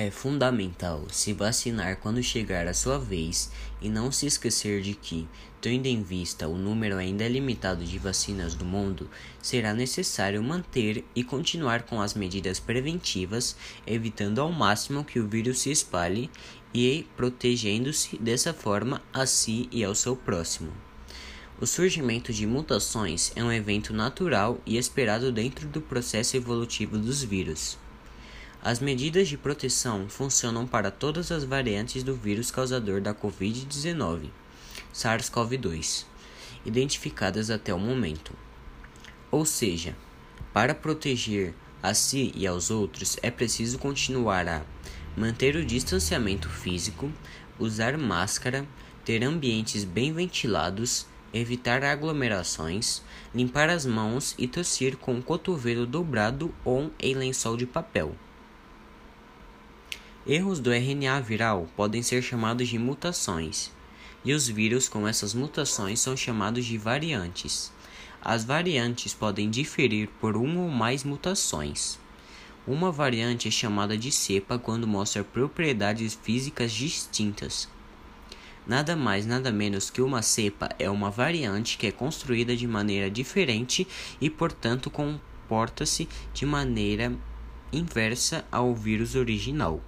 É fundamental se vacinar quando chegar a sua vez e não se esquecer de que, tendo em vista o número ainda limitado de vacinas do mundo, será necessário manter e continuar com as medidas preventivas, evitando ao máximo que o vírus se espalhe e protegendo-se dessa forma a si e ao seu próximo. O surgimento de mutações é um evento natural e esperado dentro do processo evolutivo dos vírus. As medidas de proteção funcionam para todas as variantes do vírus causador da Covid-19, SARS-CoV-2, identificadas até o momento. Ou seja, para proteger a si e aos outros é preciso continuar a manter o distanciamento físico, usar máscara, ter ambientes bem ventilados, evitar aglomerações, limpar as mãos e tossir com o cotovelo dobrado ou em lençol de papel. Erros do RNA viral podem ser chamados de mutações, e os vírus com essas mutações são chamados de variantes. As variantes podem diferir por uma ou mais mutações. Uma variante é chamada de cepa quando mostra propriedades físicas distintas. Nada mais, nada menos que uma cepa é uma variante que é construída de maneira diferente e, portanto, comporta-se de maneira inversa ao vírus original.